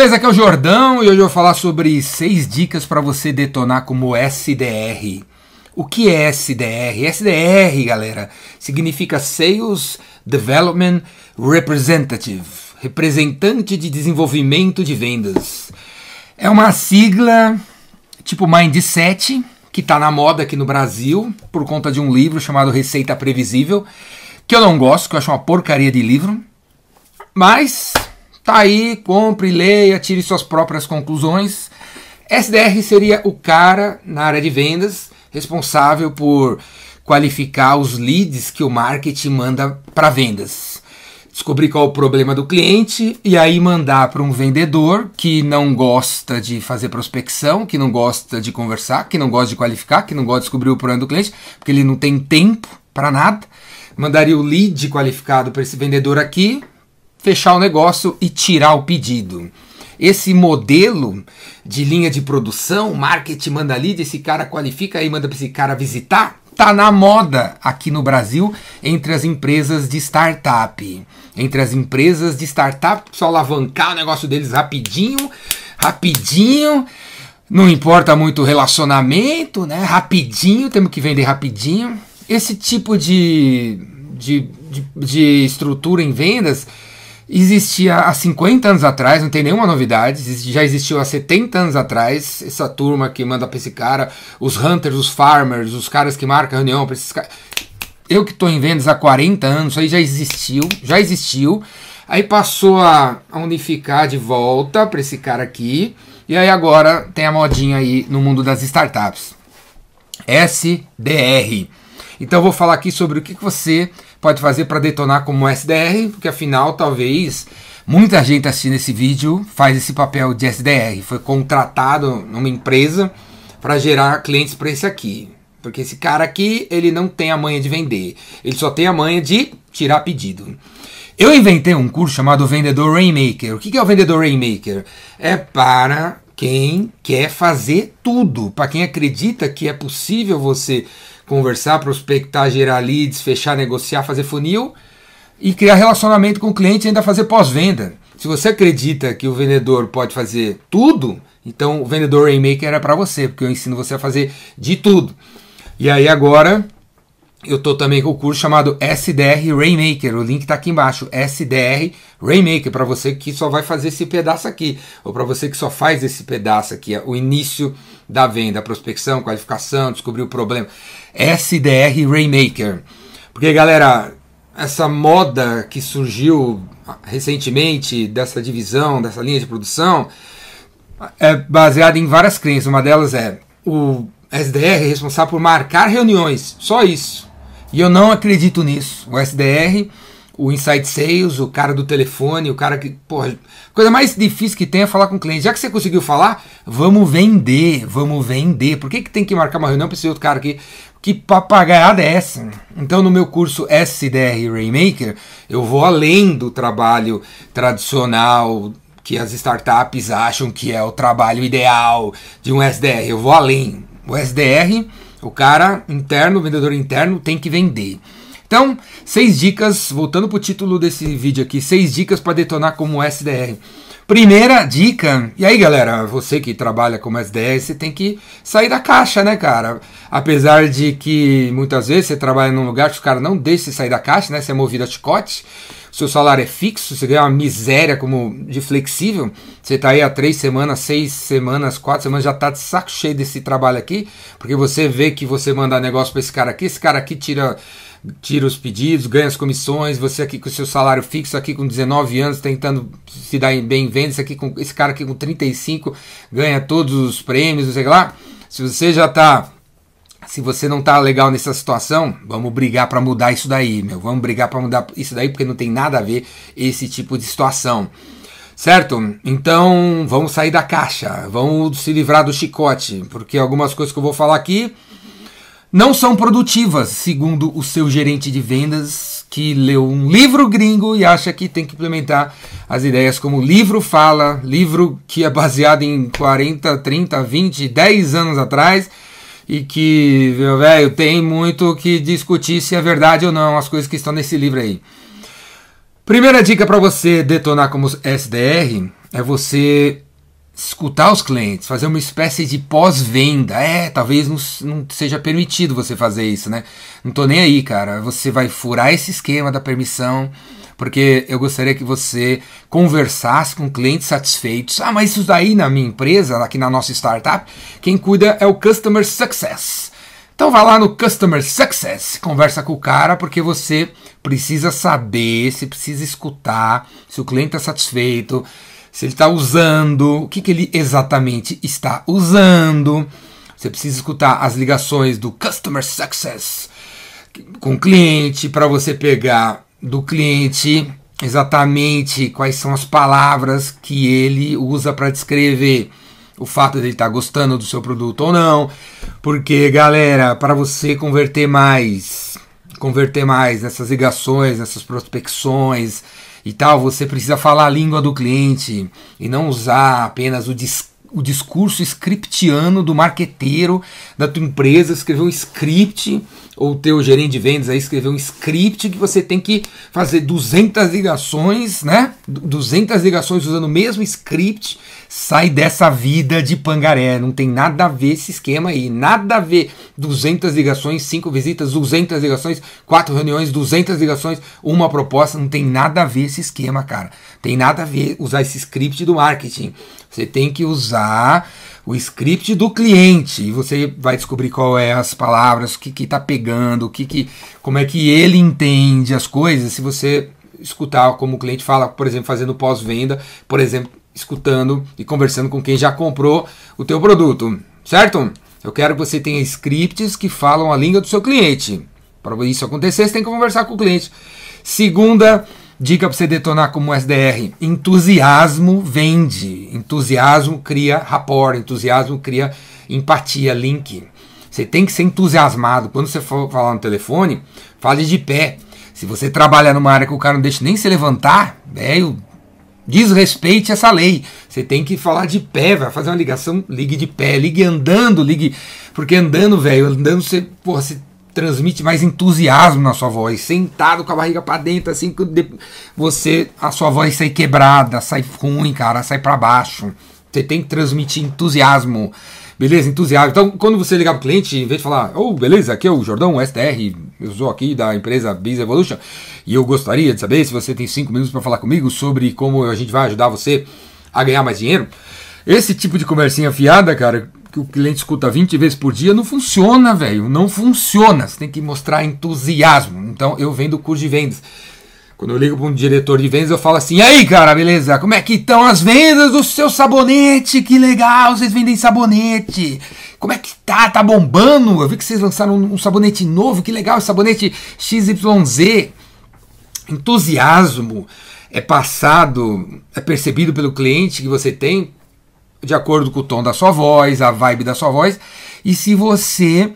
beleza? Aqui é o Jordão e hoje eu vou falar sobre seis dicas para você detonar como SDR. O que é SDR? SDR, galera, significa Sales Development Representative, representante de desenvolvimento de vendas. É uma sigla tipo Mindset, que está na moda aqui no Brasil, por conta de um livro chamado Receita Previsível, que eu não gosto, que eu acho uma porcaria de livro. Mas Tá aí, compre, leia, tire suas próprias conclusões. SDR seria o cara na área de vendas responsável por qualificar os leads que o marketing manda para vendas. Descobrir qual é o problema do cliente e aí mandar para um vendedor que não gosta de fazer prospecção, que não gosta de conversar, que não gosta de qualificar, que não gosta de descobrir o problema do cliente, porque ele não tem tempo para nada. Mandaria o lead qualificado para esse vendedor aqui, fechar o negócio e tirar o pedido. Esse modelo de linha de produção, marketing manda lead, esse cara qualifica e manda para esse cara visitar, tá na moda aqui no Brasil entre as empresas de startup. Entre as empresas de startup, só alavancar o negócio deles rapidinho, rapidinho. Não importa muito o relacionamento, né? Rapidinho, temos que vender rapidinho. Esse tipo de, de, de, de estrutura em vendas existia há 50 anos atrás, não tem nenhuma novidade, já existiu há 70 anos atrás, essa turma que manda pra esse cara, os hunters, os farmers, os caras que marcam reunião pra esses caras. Eu que estou em vendas há 40 anos, isso aí já existiu, já existiu. Aí passou a unificar de volta para esse cara aqui. E aí agora tem a modinha aí no mundo das startups. SDR. Então eu vou falar aqui sobre o que você pode fazer para detonar como SDR, porque afinal talvez muita gente assistindo esse vídeo faz esse papel de SDR, foi contratado numa empresa para gerar clientes para esse aqui. Porque esse cara aqui, ele não tem a manha de vender, ele só tem a manha de tirar pedido. Eu inventei um curso chamado Vendedor Rainmaker. O que é o Vendedor Rainmaker? É para quem quer fazer tudo, para quem acredita que é possível você conversar, prospectar, gerar leads, fechar, negociar, fazer funil e criar relacionamento com o cliente e ainda fazer pós-venda. Se você acredita que o vendedor pode fazer tudo, então o vendedor Rainmaker é para você, porque eu ensino você a fazer de tudo. E aí agora eu tô também com o curso chamado SDR Rainmaker. O link está aqui embaixo. SDR Rainmaker para você que só vai fazer esse pedaço aqui, ou para você que só faz esse pedaço aqui, o início da venda, prospecção, qualificação, descobrir o problema. SDR Rainmaker. Porque galera, essa moda que surgiu recentemente dessa divisão, dessa linha de produção, é baseada em várias crenças. Uma delas é o SDR é responsável por marcar reuniões, só isso. E eu não acredito nisso. O SDR, o Inside Sales, o cara do telefone, o cara que. Porra, coisa mais difícil que tem é falar com o cliente. Já que você conseguiu falar, vamos vender, vamos vender. Por que, que tem que marcar uma reunião para esse outro cara aqui? Que papagaiada é essa? Então, no meu curso SDR Rainmaker, eu vou além do trabalho tradicional que as startups acham que é o trabalho ideal de um SDR. Eu vou além. O SDR o cara interno, o vendedor interno, tem que vender. Então, seis dicas, voltando para o título desse vídeo aqui, seis dicas para detonar como SDR. Primeira dica, e aí galera, você que trabalha como SDR, você tem que sair da caixa, né, cara? Apesar de que muitas vezes você trabalha num lugar que os caras não deixam você sair da caixa, né? Você é movido a chicote, seu salário é fixo, você ganha uma miséria como de flexível, você tá aí há três semanas, seis semanas, quatro semanas, já tá de saco cheio desse trabalho aqui, porque você vê que você manda negócio para esse cara aqui, esse cara aqui tira tira os pedidos, ganha as comissões, você aqui com o seu salário fixo, aqui com 19 anos, tentando se dar bem em vendas, aqui com esse cara aqui com 35 ganha todos os prêmios, não sei lá. Se você já está se você não tá legal nessa situação, vamos brigar para mudar isso daí, meu. Vamos brigar para mudar isso daí porque não tem nada a ver esse tipo de situação. Certo? Então, vamos sair da caixa, vamos se livrar do chicote, porque algumas coisas que eu vou falar aqui não são produtivas, segundo o seu gerente de vendas que leu um livro gringo e acha que tem que implementar as ideias como livro fala, livro que é baseado em 40, 30, 20, 10 anos atrás e que, meu velho, tem muito que discutir se é verdade ou não as coisas que estão nesse livro aí. Primeira dica para você detonar como SDR é você escutar os clientes, fazer uma espécie de pós-venda. É, talvez não, não, seja permitido você fazer isso, né? Não tô nem aí, cara. Você vai furar esse esquema da permissão, porque eu gostaria que você conversasse com clientes satisfeitos. Ah, mas isso daí na minha empresa, aqui na nossa startup, quem cuida é o Customer Success. Então vai lá no Customer Success, conversa com o cara, porque você precisa saber, você precisa escutar se o cliente está satisfeito, se ele está usando, o que, que ele exatamente está usando. Você precisa escutar as ligações do Customer Success com o cliente para você pegar do cliente exatamente quais são as palavras que ele usa para descrever o fato de ele estar tá gostando do seu produto ou não. Porque, galera, para você converter mais, converter mais nessas ligações, nessas prospecções, e tal, você precisa falar a língua do cliente e não usar apenas o, dis o discurso scriptiano do marqueteiro da tua empresa, escrever um script, ou o teu gerente de vendas aí escrever um script que você tem que fazer 200 ligações, né? 200 ligações usando o mesmo script sai dessa vida de pangaré. Não tem nada a ver esse esquema aí. Nada a ver. 200 ligações, 5 visitas, 200 ligações, 4 reuniões, 200 ligações, uma proposta. Não tem nada a ver esse esquema, cara. Tem nada a ver usar esse script do marketing. Você tem que usar o script do cliente e você vai descobrir qual é as palavras, o que que tá pegando, o que que como é que ele entende as coisas. Se você escutar como o cliente fala, por exemplo, fazendo pós-venda, por exemplo, escutando e conversando com quem já comprou o teu produto, certo? Eu quero que você tenha scripts que falam a língua do seu cliente. Para isso acontecer, você tem que conversar com o cliente. Segunda dica para você detonar como SDR: entusiasmo vende. Entusiasmo cria rapport, entusiasmo cria empatia, link. Você tem que ser entusiasmado. Quando você for falar no telefone, fale de pé. Se você trabalha numa área que o cara não deixa nem se levantar, velho, desrespeite essa lei. Você tem que falar de pé, vai fazer uma ligação, ligue de pé, ligue andando, ligue. Porque andando, velho, andando você, porra, você transmite mais entusiasmo na sua voz. Sentado com a barriga para dentro, assim, você, a sua voz sai quebrada, sai ruim, cara, sai para baixo. Você tem que transmitir entusiasmo. Beleza? Entusiasmo. Então, quando você ligar pro cliente, em vez de falar, oh, beleza, aqui é o Jordão STR, eu sou aqui da empresa Biz Evolution, e eu gostaria de saber se você tem cinco minutos para falar comigo sobre como a gente vai ajudar você a ganhar mais dinheiro. Esse tipo de conversinha fiada, cara, que o cliente escuta 20 vezes por dia, não funciona, velho. Não funciona. Você tem que mostrar entusiasmo. Então, eu vendo curso de vendas. Quando eu ligo para um diretor de vendas, eu falo assim: e aí, cara, beleza? Como é que estão as vendas do seu sabonete? Que legal, vocês vendem sabonete. Como é que tá? Tá bombando? Eu vi que vocês lançaram um sabonete novo, que legal, sabonete XYZ. Entusiasmo é passado, é percebido pelo cliente que você tem de acordo com o tom da sua voz, a vibe da sua voz. E se você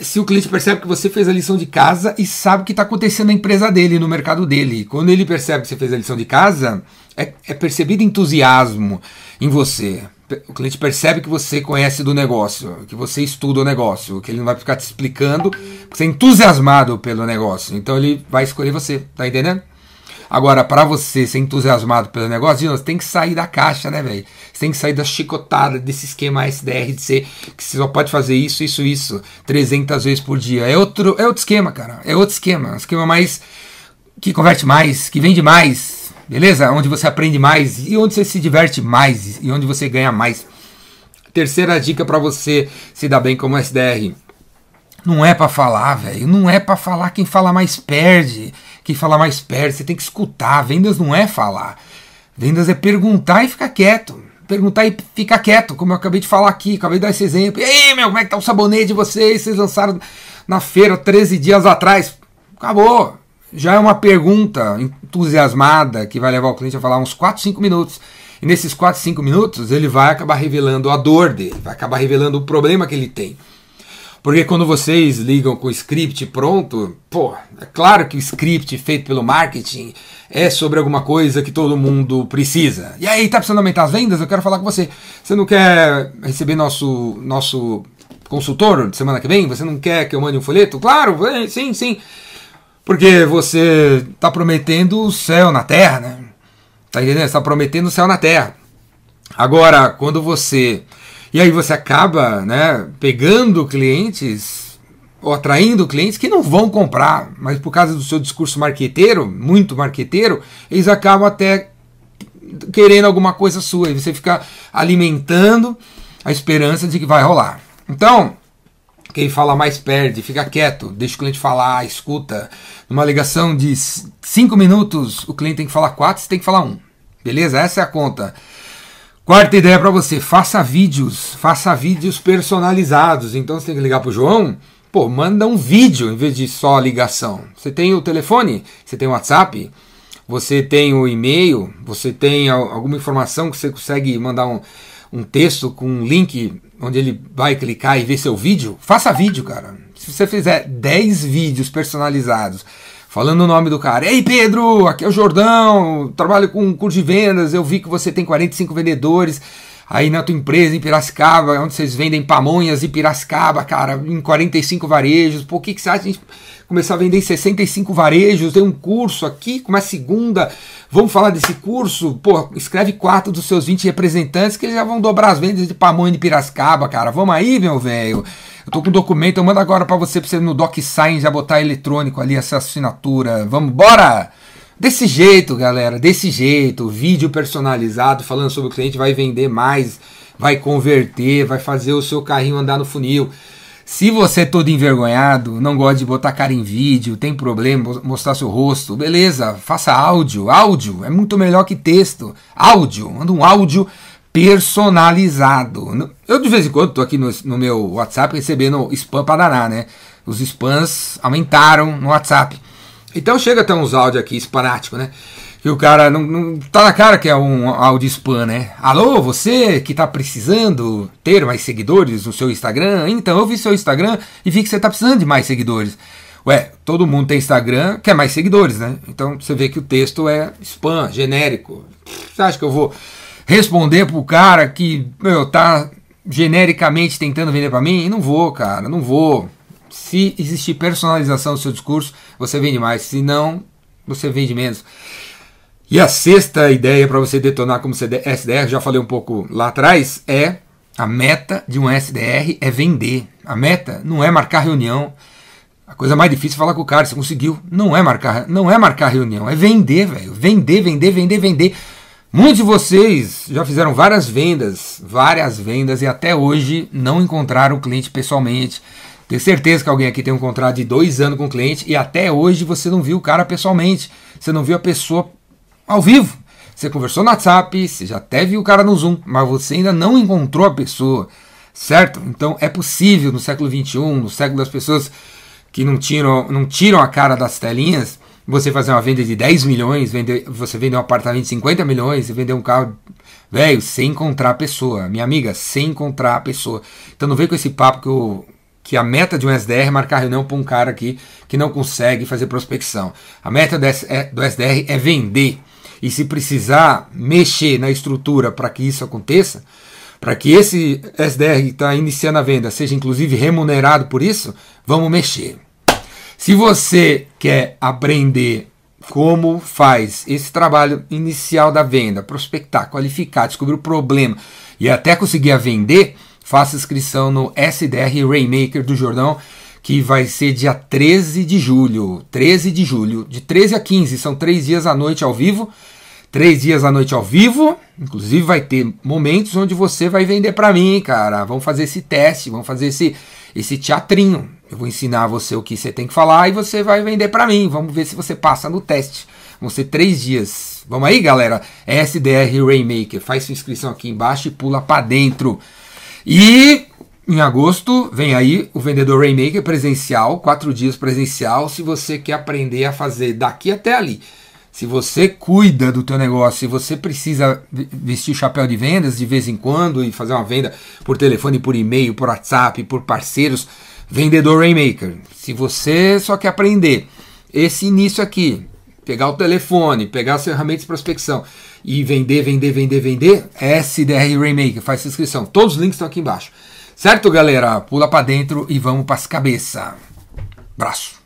se o cliente percebe que você fez a lição de casa e sabe o que está acontecendo na empresa dele, no mercado dele. Quando ele percebe que você fez a lição de casa, é, é percebido entusiasmo em você. O cliente percebe que você conhece do negócio, que você estuda o negócio, que ele não vai ficar te explicando, porque você é entusiasmado pelo negócio. Então ele vai escolher você, tá entendendo? Agora, para você ser entusiasmado pelo negócio, você tem que sair da caixa, né, velho? Você tem que sair da chicotada desse esquema SDR de ser que você só pode fazer isso, isso, isso 300 vezes por dia. É outro, é outro esquema, cara. É outro esquema. Um esquema mais que converte mais, que vende mais, beleza? Onde você aprende mais e onde você se diverte mais e onde você ganha mais. Terceira dica para você se dar bem como SDR. Não é para falar, velho. Não é para falar. Quem fala mais perde que falar mais perto, você tem que escutar. Vendas não é falar. Vendas é perguntar e ficar quieto. Perguntar e ficar quieto, como eu acabei de falar aqui, acabei de dar esse exemplo. E aí, meu, como é que tá o sabonete de vocês? Vocês lançaram na feira 13 dias atrás. Acabou. Já é uma pergunta entusiasmada que vai levar o cliente a falar uns 4, 5 minutos. E nesses 4, 5 minutos ele vai acabar revelando a dor dele, vai acabar revelando o problema que ele tem. Porque quando vocês ligam com o script pronto, pô, é claro que o script feito pelo marketing é sobre alguma coisa que todo mundo precisa. E aí, tá precisando aumentar as vendas? Eu quero falar com você. Você não quer receber nosso, nosso consultor semana que vem? Você não quer que eu mande um folheto? Claro, sim, sim. Porque você está prometendo o céu na terra, né? Tá entendendo? Você tá prometendo o céu na terra. Agora, quando você. E aí você acaba né, pegando clientes ou atraindo clientes que não vão comprar, mas por causa do seu discurso marqueteiro, muito marqueteiro, eles acabam até querendo alguma coisa sua. E você fica alimentando a esperança de que vai rolar. Então, quem fala mais perde, fica quieto, deixa o cliente falar, escuta. Numa ligação de 5 minutos, o cliente tem que falar 4, você tem que falar 1. Um. Beleza? Essa é a conta. Quarta ideia para você: faça vídeos, faça vídeos personalizados. Então você tem que ligar para o João, pô, manda um vídeo em vez de só ligação. Você tem o telefone, você tem o WhatsApp, você tem o e-mail, você tem alguma informação que você consegue mandar um, um texto com um link onde ele vai clicar e ver seu vídeo. Faça vídeo, cara. Se você fizer 10 vídeos personalizados falando o nome do cara. Ei, Pedro, aqui é o Jordão, trabalho com curso de vendas, eu vi que você tem 45 vendedores aí na tua empresa em Piracicaba, onde vocês vendem pamonhas em Piracicaba, cara, em 45 varejos. O que, que você acha de a gente começar a vender em 65 varejos? Tem um curso aqui, começa segunda. Vamos falar desse curso? Pô, escreve quatro dos seus 20 representantes que eles já vão dobrar as vendas de pamonha de Piracicaba, cara. Vamos aí, meu velho. Eu tô com o documento, eu mando agora para você, pra você no DocSign já botar eletrônico ali essa assinatura. Vamos, bora! Desse jeito, galera, desse jeito, vídeo personalizado falando sobre o cliente vai vender mais, vai converter, vai fazer o seu carrinho andar no funil. Se você é todo envergonhado, não gosta de botar cara em vídeo, tem problema, mostrar seu rosto, beleza, faça áudio. Áudio é muito melhor que texto. Áudio, manda um áudio personalizado. Eu de vez em quando estou aqui no, no, meu WhatsApp recebendo spam para danar, né? Os spams aumentaram no WhatsApp. Então chega até uns áudios aqui espanático, né? Que o cara não, não, tá na cara que é um áudio spam, né? Alô, você que tá precisando ter mais seguidores no seu Instagram? Então eu vi seu Instagram e vi que você tá precisando de mais seguidores. Ué, todo mundo tem Instagram, quer mais seguidores, né? Então você vê que o texto é spam, genérico. Você acha que eu vou responder pro cara que, meu, tá genericamente tentando vender para mim? Não vou, cara, não vou. Se existir personalização do seu discurso, você vende mais. Se não, você vende menos. E a sexta ideia para você detonar como SDR, já falei um pouco lá atrás, é a meta de um SDR é vender. A meta não é marcar reunião. A coisa mais difícil é falar com o cara, você conseguiu. Não é marcar, não é marcar reunião, é vender, velho. Vender, vender, vender, vender. Muitos de vocês já fizeram várias vendas, várias vendas e até hoje não encontraram o cliente pessoalmente. Tenho certeza que alguém aqui tem um contrato de dois anos com o cliente e até hoje você não viu o cara pessoalmente. Você não viu a pessoa ao vivo. Você conversou no WhatsApp, você já até viu o cara no Zoom, mas você ainda não encontrou a pessoa, certo? Então é possível no século XXI, no século das pessoas que não tiram, não tiram a cara das telinhas, você fazer uma venda de 10 milhões, vender, você vender um apartamento de 50 milhões, você vender um carro, velho, sem encontrar a pessoa. Minha amiga, sem encontrar a pessoa. Então não vem com esse papo que, eu, que a meta de um SDR é marcar reunião para um cara aqui que não consegue fazer prospecção. A meta do SDR é vender. E se precisar mexer na estrutura para que isso aconteça, para que esse SDR que está iniciando a venda seja inclusive remunerado por isso, vamos mexer. Se você quer aprender como faz esse trabalho inicial da venda, prospectar, qualificar, descobrir o problema e até conseguir a vender, faça inscrição no SDR Rainmaker do Jordão, que vai ser dia 13 de julho. 13 de julho, de 13 a 15, são três dias à noite ao vivo. Três dias à noite ao vivo, inclusive vai ter momentos onde você vai vender para mim, cara. Vamos fazer esse teste, vamos fazer esse, esse teatrinho. Eu vou ensinar você o que você tem que falar e você vai vender para mim. Vamos ver se você passa no teste. Vão ser três dias. Vamos aí, galera? SDR Rainmaker. Faz sua inscrição aqui embaixo e pula para dentro. E em agosto vem aí o vendedor Rainmaker presencial, quatro dias presencial. Se você quer aprender a fazer daqui até ali. Se você cuida do teu negócio, se você precisa vestir o chapéu de vendas de vez em quando e fazer uma venda por telefone, por e-mail, por WhatsApp, por parceiros, vendedor Rainmaker. Se você só quer aprender esse início aqui, pegar o telefone, pegar as ferramentas de prospecção e vender, vender, vender, vender, SDR Rainmaker, faz inscrição. Todos os links estão aqui embaixo. Certo, galera? Pula para dentro e vamos para as cabeças. Braço.